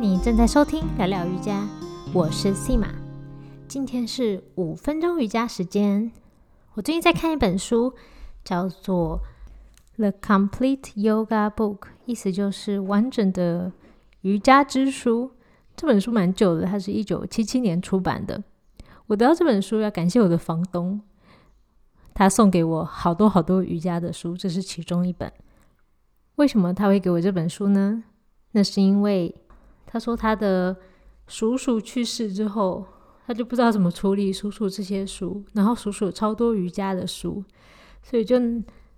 你正在收听聊聊瑜伽，我是 C 玛。今天是五分钟瑜伽时间。我最近在看一本书，叫做《The Complete Yoga Book》，意思就是完整的瑜伽之书。这本书蛮久的，它是一九七七年出版的。我得到这本书要感谢我的房东，他送给我好多好多瑜伽的书，这是其中一本。为什么他会给我这本书呢？那是因为他说他的叔叔去世之后，他就不知道怎么处理叔叔这些书，然后叔叔有超多瑜伽的书，所以就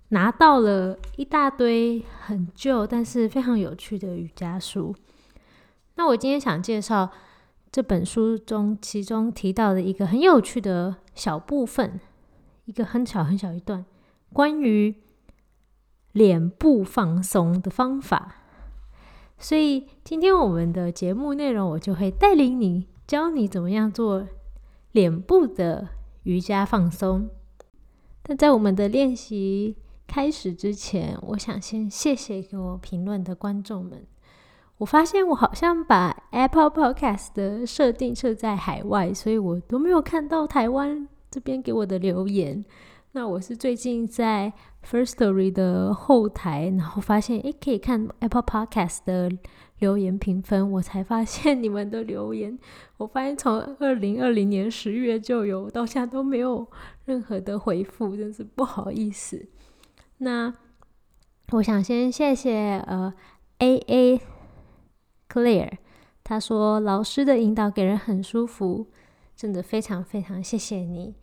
拿到了一大堆很旧但是非常有趣的瑜伽书。那我今天想介绍这本书中其中提到的一个很有趣的小部分，一个很小很小一段关于脸部放松的方法。所以今天我们的节目内容，我就会带领你，教你怎么样做脸部的瑜伽放松。但在我们的练习开始之前，我想先谢谢给我评论的观众们。我发现我好像把 Apple Podcast 的设定设在海外，所以我都没有看到台湾这边给我的留言。那我是最近在 First Story 的后台，然后发现诶可以看 Apple Podcast 的留言评分，我才发现你们的留言。我发现从二零二零年十月就有，到现在都没有任何的回复，真是不好意思。那我想先谢谢呃 A A Clear，他说老师的引导给人很舒服，真的非常非常谢谢你。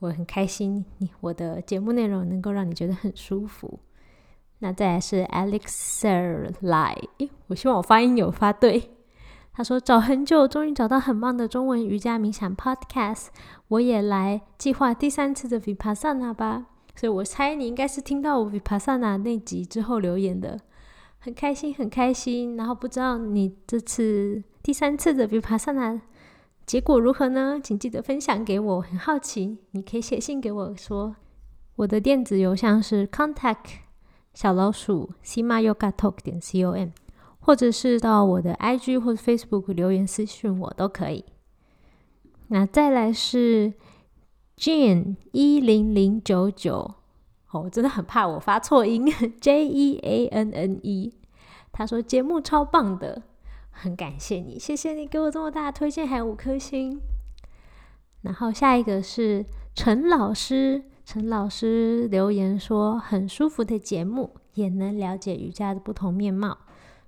我很开心，你我的节目内容能够让你觉得很舒服。那再来是 Alexer 来我希望我发音有发对。他说找很久，终于找到很棒的中文瑜伽冥想 Podcast，我也来计划第三次的 Vipassana 吧。所以我猜你应该是听到我 Vipassana 那集之后留言的，很开心，很开心。然后不知道你这次第三次的 Vipassana。结果如何呢？请记得分享给我，很好奇。你可以写信给我说，我的电子邮箱是 contact 小老鼠 sima yoga talk 点 com，或者是到我的 IG 或 Facebook 留言私讯我都可以。那再来是 Jane 一零零九九，哦，我真的很怕我发错音，J E A N N E，他说节目超棒的。很感谢你，谢谢你给我这么大的推荐，还有五颗星。然后下一个是陈老师，陈老师留言说很舒服的节目，也能了解瑜伽的不同面貌。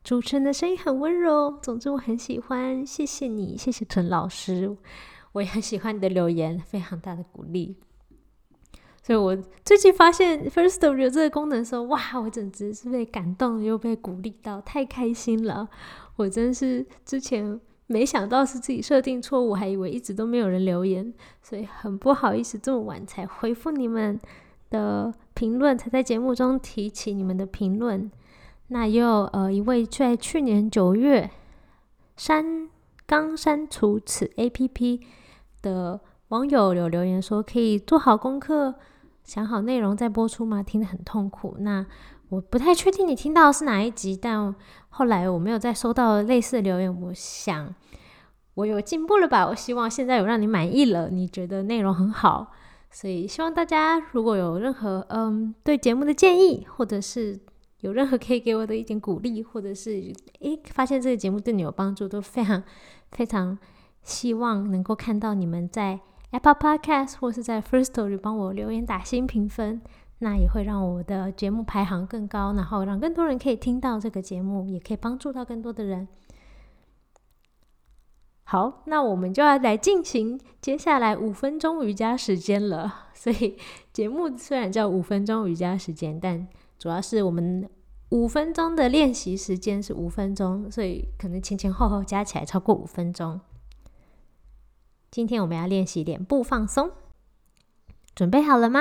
主持人的声音很温柔，总之我很喜欢，谢谢你，谢谢陈老师，我也很喜欢你的留言，非常大的鼓励。所以我最近发现 First 有这个功能的时候，哇，我简直是被感动又被鼓励到，太开心了。我真是之前没想到是自己设定错误，还以为一直都没有人留言，所以很不好意思这么晚才回复你们的评论，才在节目中提起你们的评论。那又呃一位在去年九月删刚删除此 A P P 的网友有留言说，可以做好功课，想好内容再播出吗？听得很痛苦。那我不太确定你听到的是哪一集，但后来我没有再收到类似的留言。我想我有进步了吧？我希望现在有让你满意了，你觉得内容很好，所以希望大家如果有任何嗯对节目的建议，或者是有任何可以给我的一点鼓励，或者是诶发现这个节目对你有帮助，都非常非常希望能够看到你们在 Apple Podcast 或是在 First Story 帮我留言打新评分。那也会让我的节目排行更高，然后让更多人可以听到这个节目，也可以帮助到更多的人。好，那我们就要来进行接下来五分钟瑜伽时间了。所以节目虽然叫五分钟瑜伽时间，但主要是我们五分钟的练习时间是五分钟，所以可能前前后后加起来超过五分钟。今天我们要练习脸部放松，准备好了吗？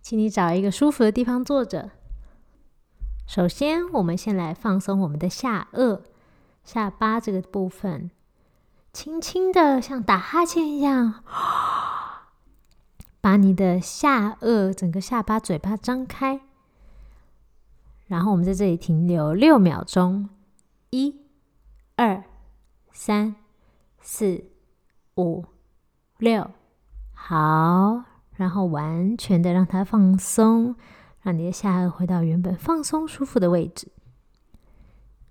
请你找一个舒服的地方坐着。首先，我们先来放松我们的下颚、下巴这个部分，轻轻的像打哈欠一样，把你的下颚、整个下巴、嘴巴张开。然后，我们在这里停留六秒钟，一、二、三、四、五、六，好，然后完全的让它放松，让你的下颚回到原本放松舒服的位置。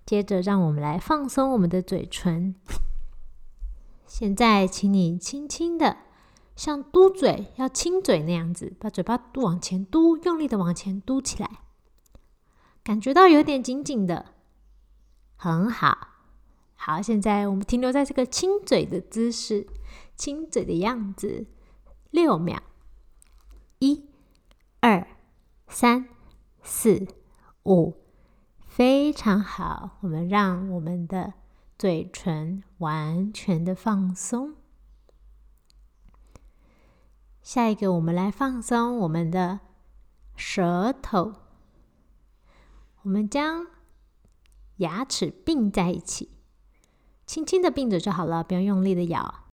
接着，让我们来放松我们的嘴唇。现在，请你轻轻的，像嘟嘴要亲嘴那样子，把嘴巴往前嘟，用力的往前嘟起来，感觉到有点紧紧的，很好。好，现在我们停留在这个亲嘴的姿势，亲嘴的样子，六秒，一、二、三、四、五。非常好，我们让我们的嘴唇完全的放松。下一个，我们来放松我们的舌头。我们将牙齿并在一起，轻轻的并着就好了，不用用力的咬。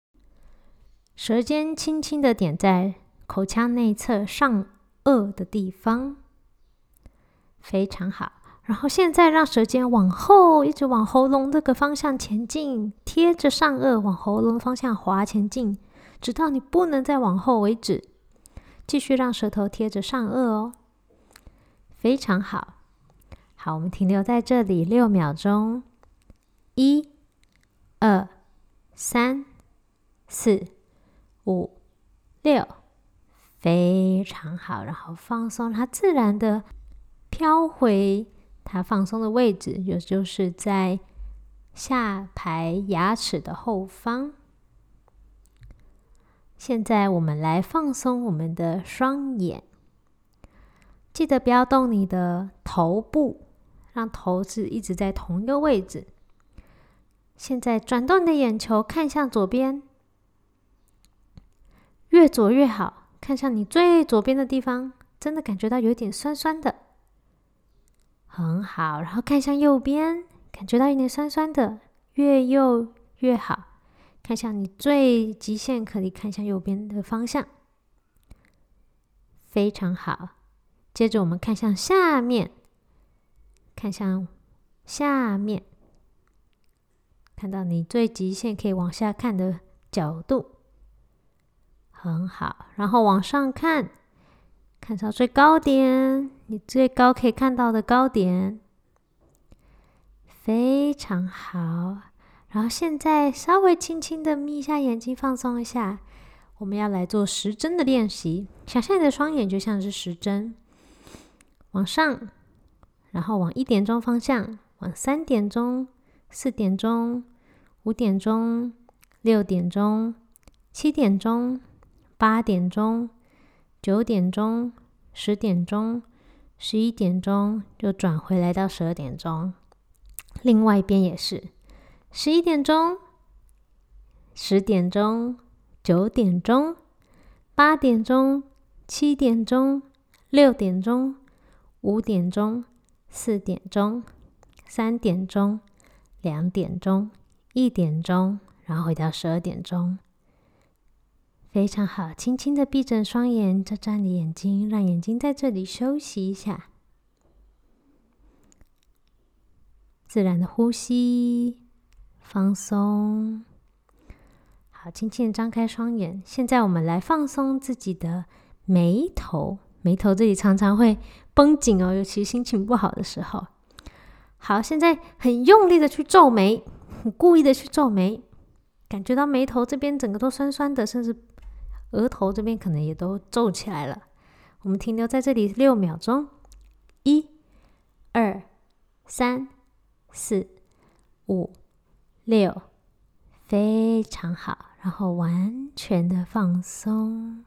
舌尖轻轻的点在口腔内侧上颚的地方，非常好。然后现在让舌尖往后，一直往喉咙这个方向前进，贴着上颚往喉咙方向滑前进，直到你不能再往后为止。继续让舌头贴着上颚哦，非常好。好，我们停留在这里六秒钟，一、二、三、四、五、六，非常好。然后放松，它自然的飘回。它放松的位置，也就是在下排牙齿的后方。现在我们来放松我们的双眼，记得不要动你的头部，让头是一直在同一个位置。现在转动你的眼球，看向左边，越左越好，看向你最左边的地方，真的感觉到有点酸酸的。很好，然后看向右边，感觉到有点酸酸的，越右越好。看向你最极限，可以看向右边的方向，非常好。接着我们看向下面，看向下面，看到你最极限可以往下看的角度，很好。然后往上看。看到最高点，你最高可以看到的高点，非常好。然后现在稍微轻轻的眯一下眼睛，放松一下。我们要来做时针的练习。想象你的双眼就像是时针，往上，然后往一点钟方向，往三点钟、四点钟、五点钟、六点钟、七点钟、八点钟。九点钟、十点钟、十一点钟，就转回来到十二点钟。另外一边也是，十一点钟、十点钟、九点钟、八点钟、七点钟、六点钟、五点钟、四点钟、三点钟、两点钟、一点钟，然后回到十二点钟。非常好，轻轻的闭着双眼，眨眨你眼睛，让眼睛在这里休息一下。自然的呼吸，放松。好，轻轻的张开双眼。现在我们来放松自己的眉头，眉头这里常常会绷紧哦，尤其心情不好的时候。好，现在很用力的去皱眉，很故意的去皱眉，感觉到眉头这边整个都酸酸的，甚至。额头这边可能也都皱起来了。我们停留在这里六秒钟，一、二、三、四、五、六，非常好。然后完全的放松，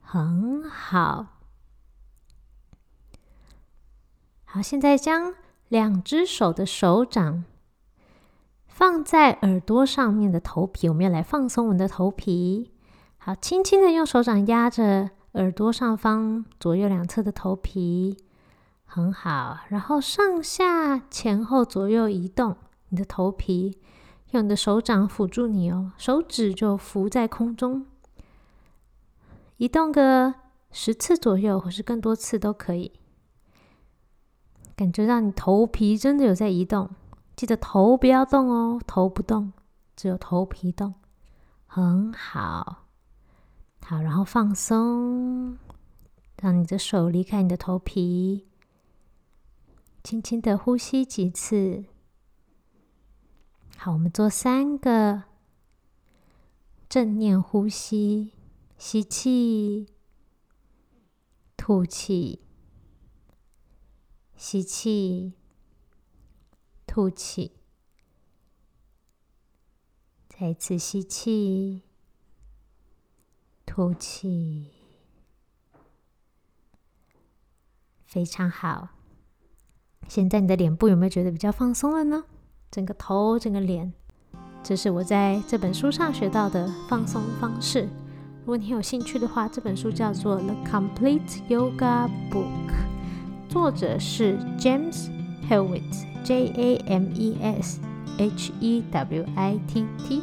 很好。好，现在将两只手的手掌放在耳朵上面的头皮，我们要来放松我们的头皮。好，轻轻的用手掌压着耳朵上方左右两侧的头皮，很好。然后上下前后左右移动你的头皮，用你的手掌辅助你哦，手指就浮在空中，移动个十次左右，或是更多次都可以。感觉到你头皮真的有在移动，记得头不要动哦，头不动，只有头皮动。很好，好，然后放松，让你的手离开你的头皮，轻轻的呼吸几次。好，我们做三个正念呼吸，吸气，吐气，吸气，吐气。再一次吸气，吐气，非常好。现在你的脸部有没有觉得比较放松了呢？整个头，整个脸，这是我在这本书上学到的放松方式。如果你有兴趣的话，这本书叫做《The Complete Yoga Book》，作者是 James Hewitt，J A M E S。H E W I T T，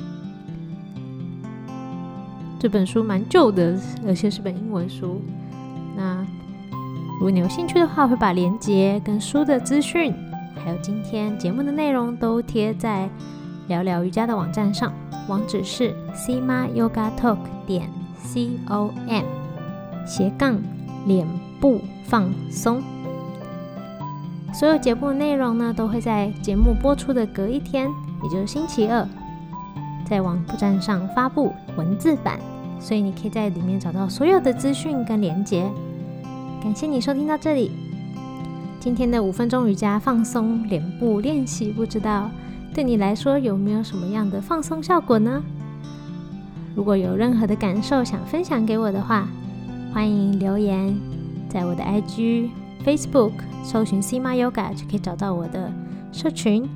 这本书蛮旧的，而且是本英文书。那如果你有兴趣的话，会把链接跟书的资讯，还有今天节目的内容都贴在聊聊瑜伽的网站上，网址是 Sima Yoga Talk 点 C O M 斜杠脸部放松。所有节目的内容呢，都会在节目播出的隔一天，也就是星期二，在网站上发布文字版，所以你可以在里面找到所有的资讯跟连接。感谢你收听到这里，今天的五分钟瑜伽放松脸部练习，不知道对你来说有没有什么样的放松效果呢？如果有任何的感受想分享给我的话，欢迎留言在我的 IG。Facebook 搜寻 Sima Yoga 就可以找到我的社群，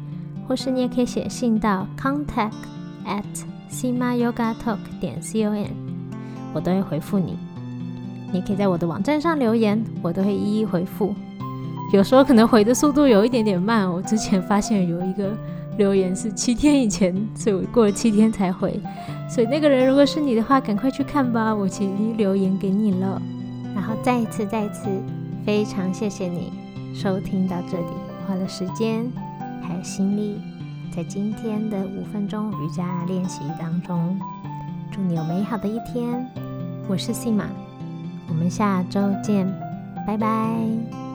或是你也可以写信到 contact at sima yoga talk 点 com，我都会回复你。你可以在我的网站上留言，我都会一一回复。有时候可能回的速度有一点点慢，我之前发现有一个留言是七天以前，所以我过了七天才回。所以那个人如果是你的话，赶快去看吧，我已经留言给你了。然后再一次，再一次。非常谢谢你收听到这里，花了时间还有心力，在今天的五分钟瑜伽练习当中，祝你有美好的一天。我是信马，我们下周见，拜拜。